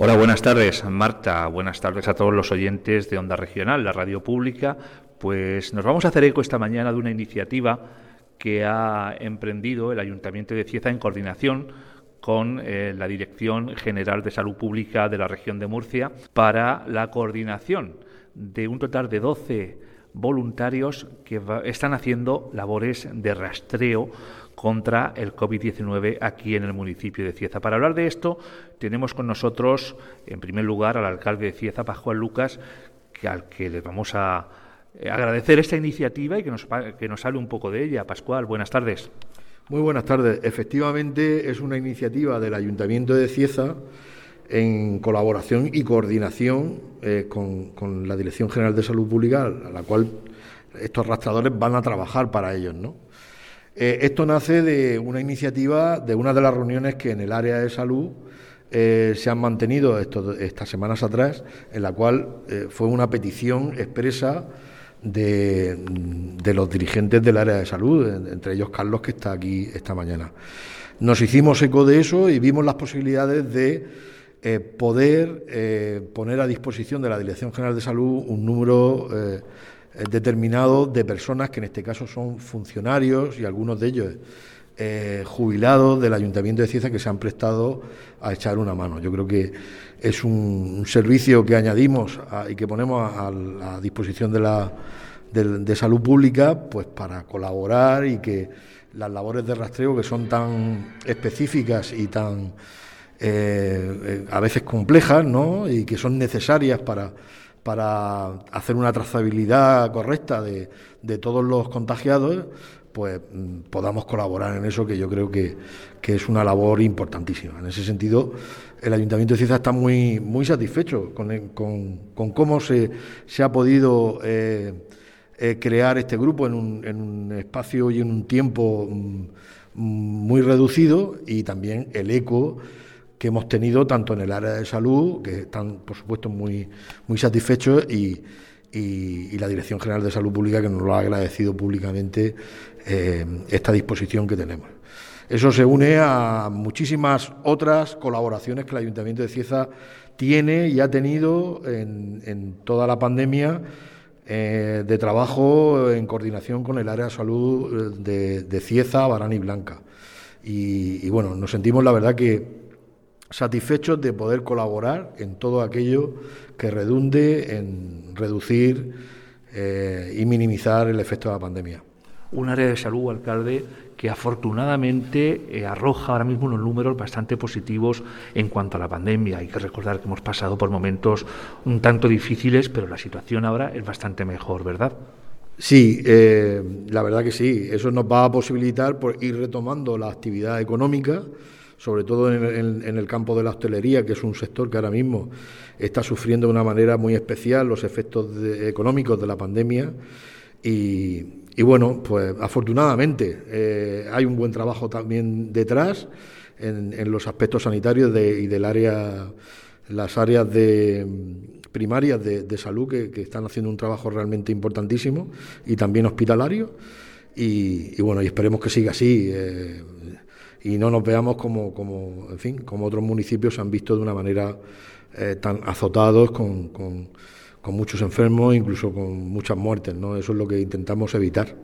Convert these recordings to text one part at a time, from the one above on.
Hola, buenas tardes, Marta. Buenas tardes a todos los oyentes de Onda Regional, la radio pública. Pues nos vamos a hacer eco esta mañana de una iniciativa que ha emprendido el Ayuntamiento de Cieza en coordinación con eh, la Dirección General de Salud Pública de la región de Murcia para la coordinación de un total de 12 voluntarios que están haciendo labores de rastreo contra el COVID-19 aquí en el municipio de Cieza. Para hablar de esto, tenemos con nosotros, en primer lugar, al alcalde de Cieza, Pascual Lucas, que, al que le vamos a eh, agradecer esta iniciativa y que nos, que nos hable un poco de ella. Pascual, buenas tardes. Muy buenas tardes. Efectivamente, es una iniciativa del Ayuntamiento de Cieza en colaboración y coordinación eh, con, con, la Dirección General de Salud Pública, a la cual estos rastradores van a trabajar para ellos, ¿no? Eh, esto nace de una iniciativa, de una de las reuniones que en el área de salud eh, se han mantenido estas semanas atrás, en la cual fue una petición expresa de, los dirigentes del área de salud, entre ellos Carlos, que está aquí esta mañana. Nos hicimos eco de eso y vimos las posibilidades de poder poner a disposición de la Dirección General de Salud un número eh, determinado de personas que en este caso son funcionarios y algunos de ellos eh, jubilados del Ayuntamiento de Cieza que se han prestado a echar una mano. Yo creo que es un, servicio que añadimos y que ponemos a, la disposición de la de, salud pública pues para colaborar y que las labores de rastreo que son tan específicas y tan eh, a veces complejas ¿no? y que son necesarias para para hacer una trazabilidad correcta de, todos los contagiados, pues mm, podamos colaborar en eso, que yo creo que, es una labor importantísima. En ese sentido, el Ayuntamiento de Cieza está muy, muy satisfecho con, con, cómo se, se, ha podido eh, eh, crear este grupo en un, en un, espacio y en un tiempo mm, muy reducido y también el eco que hemos tenido tanto en el área de salud, que están por supuesto muy, muy satisfechos, y, y, la Dirección General de Salud Pública que nos lo ha agradecido públicamente eh, esta disposición que tenemos. Eso se une a muchísimas otras colaboraciones que el Ayuntamiento de Cieza tiene y ha tenido en, en toda la pandemia eh, de trabajo en coordinación con el área de salud de, de Cieza, Barán y Blanca. Y bueno, nos sentimos la verdad que satisfechos de poder colaborar en todo aquello que redunde en reducir eh, y minimizar el efecto de la pandemia. Un área de salud, alcalde, que afortunadamente eh, arroja ahora mismo unos números bastante positivos en cuanto a la pandemia. Hay que recordar que hemos pasado por momentos un tanto difíciles, pero la situación ahora es bastante mejor, ¿verdad? Sí, eh, la verdad que sí. Eso nos va a posibilitar por ir retomando la actividad económica sobre todo en, el campo de la hostelería, que es un sector que ahora mismo está sufriendo de una manera muy especial los efectos económicos de la pandemia. Y, bueno, pues afortunadamente eh, hay un buen trabajo también detrás en, los aspectos sanitarios y del área, las áreas de primarias de, salud que, están haciendo un trabajo realmente importantísimo y también hospitalario. Y, bueno, y esperemos que siga así. Eh, y no nos veamos como, en fin, como otros municipios se han visto de una manera eh, tan azotados con, muchos enfermos, incluso con muchas muertes. ¿no? Eso es lo que intentamos evitar.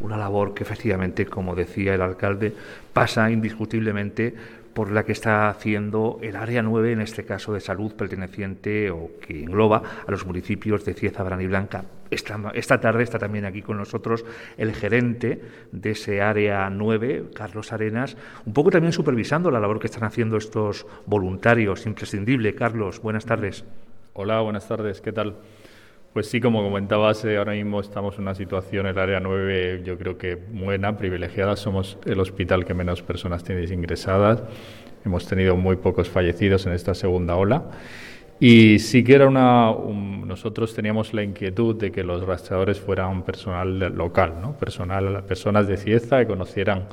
Una labor que efectivamente, como decía el alcalde, pasa indiscutiblemente por la que está haciendo el Área 9, en este caso de salud, perteneciente o que engloba a los municipios de Cieza, Brán y Blanca. Esta, esta, tarde está también aquí con nosotros el gerente de ese Área 9, Carlos Arenas, un poco también supervisando la labor que están haciendo estos voluntarios. Imprescindible. Carlos, buenas tardes. Hola, buenas tardes. ¿Qué tal? Pues sí, como comentabas, eh, ahora mismo estamos en una situación, el área 9, yo creo que buena, privilegiada. Somos el hospital que menos personas tiene ingresadas. Hemos tenido muy pocos fallecidos en esta segunda ola. Y sí que era una. nosotros teníamos la inquietud de que los rastreadores fueran personal local, ¿no? Personal, personas de Cieza que conocieran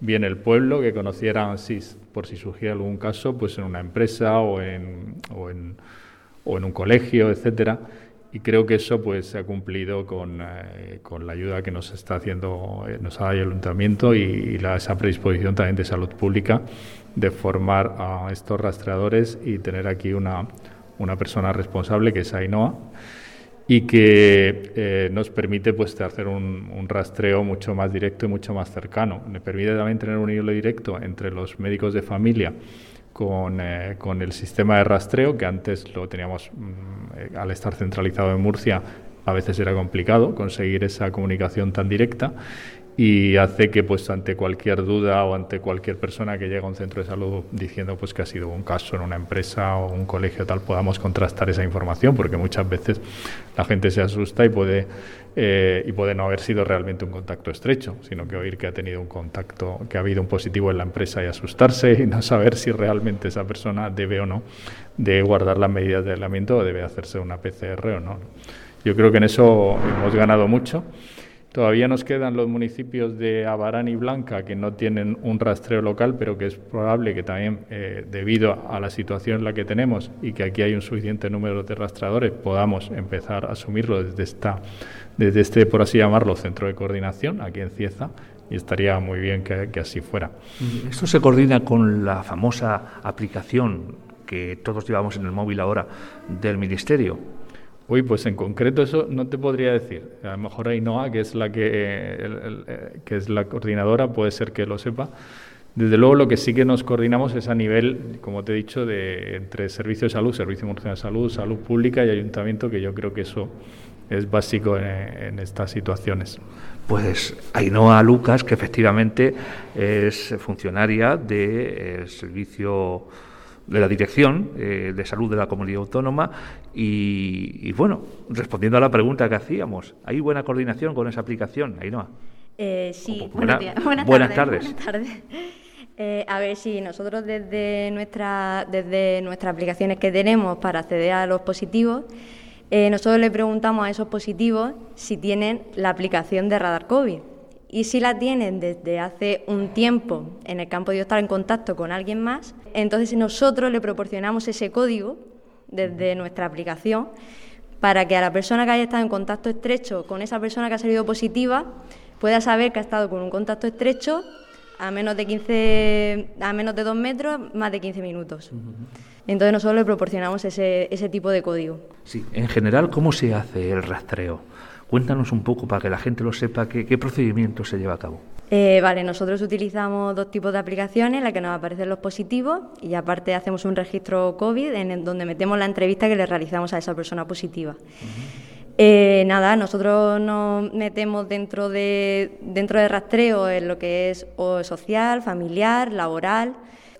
bien el pueblo, que conocieran, si, por si surgía algún caso, pues en una empresa o en, o en, o en un colegio, etcétera y creo que eso pues se ha cumplido con, eh, con la ayuda que nos está haciendo eh, nos ha dado el ayuntamiento y, la, esa predisposición también de salud pública de formar a estos rastreadores y tener aquí una, una persona responsable que es Ainhoa y que eh, nos permite pues, hacer un, rastreo mucho más directo y mucho más cercano. Me permite también tener un hilo directo entre los médicos de familia con, eh, con el sistema de rastreo, que antes lo teníamos, mm, al estar centralizado en Murcia, a veces era complicado conseguir esa comunicación tan directa y hace que pues ante cualquier duda o ante cualquier persona que llega a un centro de salud diciendo pues que ha sido un caso en una empresa o un colegio tal podamos contrastar esa información porque muchas veces la gente se asusta y puede eh, y puede no haber sido realmente un contacto estrecho sino que oír que ha tenido un contacto que ha habido un positivo en la empresa y asustarse y no saber si realmente esa persona debe o no de guardar las medidas de aislamiento o debe hacerse una PCR o no. Yo creo que en eso hemos ganado mucho Todavía nos quedan los municipios de Abarán y Blanca que no tienen un rastreo local, pero que es probable que también, eh, debido a la situación en la que tenemos y que aquí hay un suficiente número de rastreadores, podamos empezar a asumirlo desde, esta, desde este, por así llamarlo, centro de coordinación aquí en Cieza y estaría muy bien que, que así fuera. Esto se coordina con la famosa aplicación que todos llevamos en el móvil ahora del Ministerio. Uy, pues en concreto eso no te podría decir. A lo mejor Ainhoa, que es la que, eh, que es la coordinadora, puede ser que lo sepa. Desde luego lo que sí que nos coordinamos es a nivel, como te he dicho, de entre Servicio de Salud, Servicio Murciano de Salud, Salud Pública y Ayuntamiento, que yo creo que eso es básico en, estas situaciones. Pues Ainhoa Lucas, que efectivamente es funcionaria del Servicio de la Dirección eh, de Salud de la Comunidad Autónoma y, bueno, respondiendo a la pregunta que hacíamos, ¿hay buena coordinación con esa aplicación, Ainhoa? Eh, sí, buenas, tardes. Buenas tardes. Eh, a ver, si nosotros desde, nuestra, desde nuestras aplicaciones que tenemos para acceder a los positivos, eh, nosotros le preguntamos a esos positivos si tienen la aplicación de Radar COVID. Y si la tienen desde hace un tiempo en el campo de estar en contacto con alguien más, entonces nosotros le proporcionamos ese código desde nuestra aplicación para que a la persona que haya estado en contacto estrecho con esa persona que ha salido positiva pueda saber que ha estado con un contacto estrecho a menos de 15, a menos de 2 metros, más de 15 minutos. Entonces nosotros le proporcionamos ese, ese tipo de código. Sí, en general, ¿cómo se hace el rastreo? Cuéntanos un poco para que la gente lo sepa qué, procedimiento se lleva a cabo. Eh, vale, nosotros utilizamos dos tipos de aplicaciones, la que nos aparecen los positivos y aparte hacemos un registro COVID en donde metemos la entrevista que le realizamos a esa persona positiva. Eh, nada, nosotros nos metemos dentro de, dentro de rastreo en lo que es social, familiar, laboral.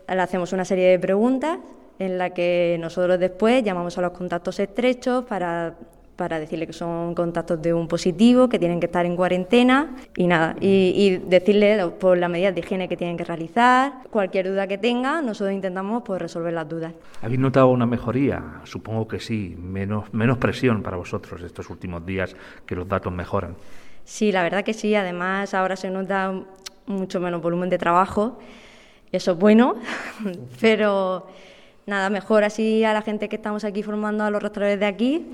Le hacemos una serie de preguntas en la que nosotros después llamamos a los contactos estrechos para para decirle que son contactos de un positivo, que tienen que estar en cuarentena y nada, y, decirle por las medidas de higiene que tienen que realizar, cualquier duda que tenga, nosotros intentamos pues, resolver las dudas. ¿Habéis notado una mejoría? Supongo que sí, menos, menos presión para vosotros estos últimos días que los datos mejoran. Sí, la verdad que sí, además ahora se nota mucho menos volumen de trabajo, eso es bueno, pero nada, mejor así a la gente que estamos aquí formando a los restauradores de aquí,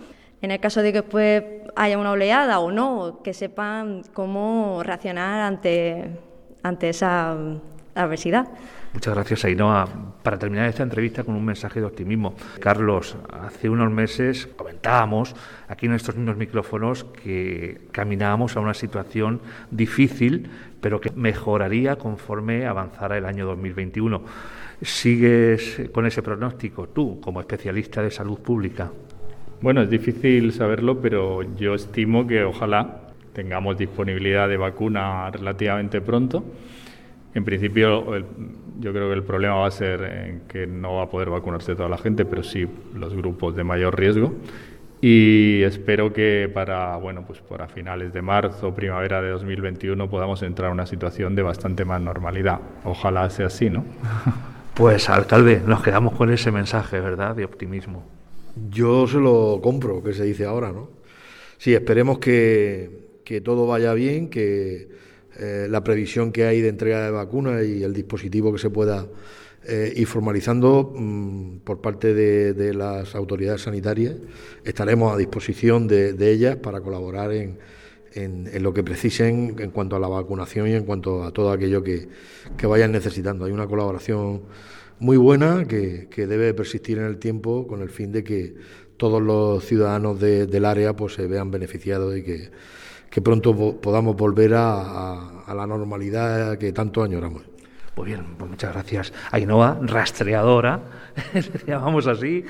en el caso de que después haya una oleada o no, que sepan cómo reaccionar ante, ante esa adversidad. Muchas gracias, Ainhoa. Para terminar esta entrevista con un mensaje de optimismo. Carlos, hace unos meses comentábamos aquí en estos mismos micrófonos que caminábamos a una situación difícil, pero que mejoraría conforme avanzara el año 2021. ¿Sigues con ese pronóstico tú, como especialista de salud pública? Bueno, es difícil saberlo, pero yo estimo que ojalá tengamos disponibilidad de vacuna relativamente pronto. En principio, yo creo que el problema va a ser en que no va a poder vacunarse toda la gente, pero sí los grupos de mayor riesgo. Y espero que para, bueno, pues para finales de marzo, primavera de 2021 podamos entrar en una situación de bastante más normalidad. Ojalá sea así, ¿no? Pues, alcalde, nos quedamos con ese mensaje, ¿verdad?, de optimismo. Yo se lo compro, que se dice ahora, ¿no? Sí, esperemos que, todo vaya bien, que eh, la previsión que hay de entrega de vacunas y el dispositivo que se pueda eh, ir formalizando mm, por parte de, las autoridades sanitarias, estaremos a disposición de, ellas para colaborar en, en, lo que precisen en cuanto a la vacunación y en cuanto a todo aquello que, vayan necesitando. Hay una colaboración muy buena que, debe persistir en el tiempo con el fin de que todos los ciudadanos del área pues se vean beneficiados y que, pronto podamos volver a, la normalidad que tanto añoramos. Muy bien, pues muchas gracias. Ainhoa, rastreadora, llamamos así.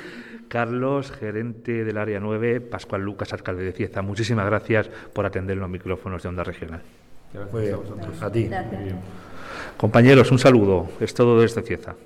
Carlos, gerente del área 9, Pascual Lucas, alcalde de Cieza. Muchísimas gracias por atender los micrófonos de Onda Regional. Gracias a, a ti. Compañeros, un saludo. Es todo desde Cieza.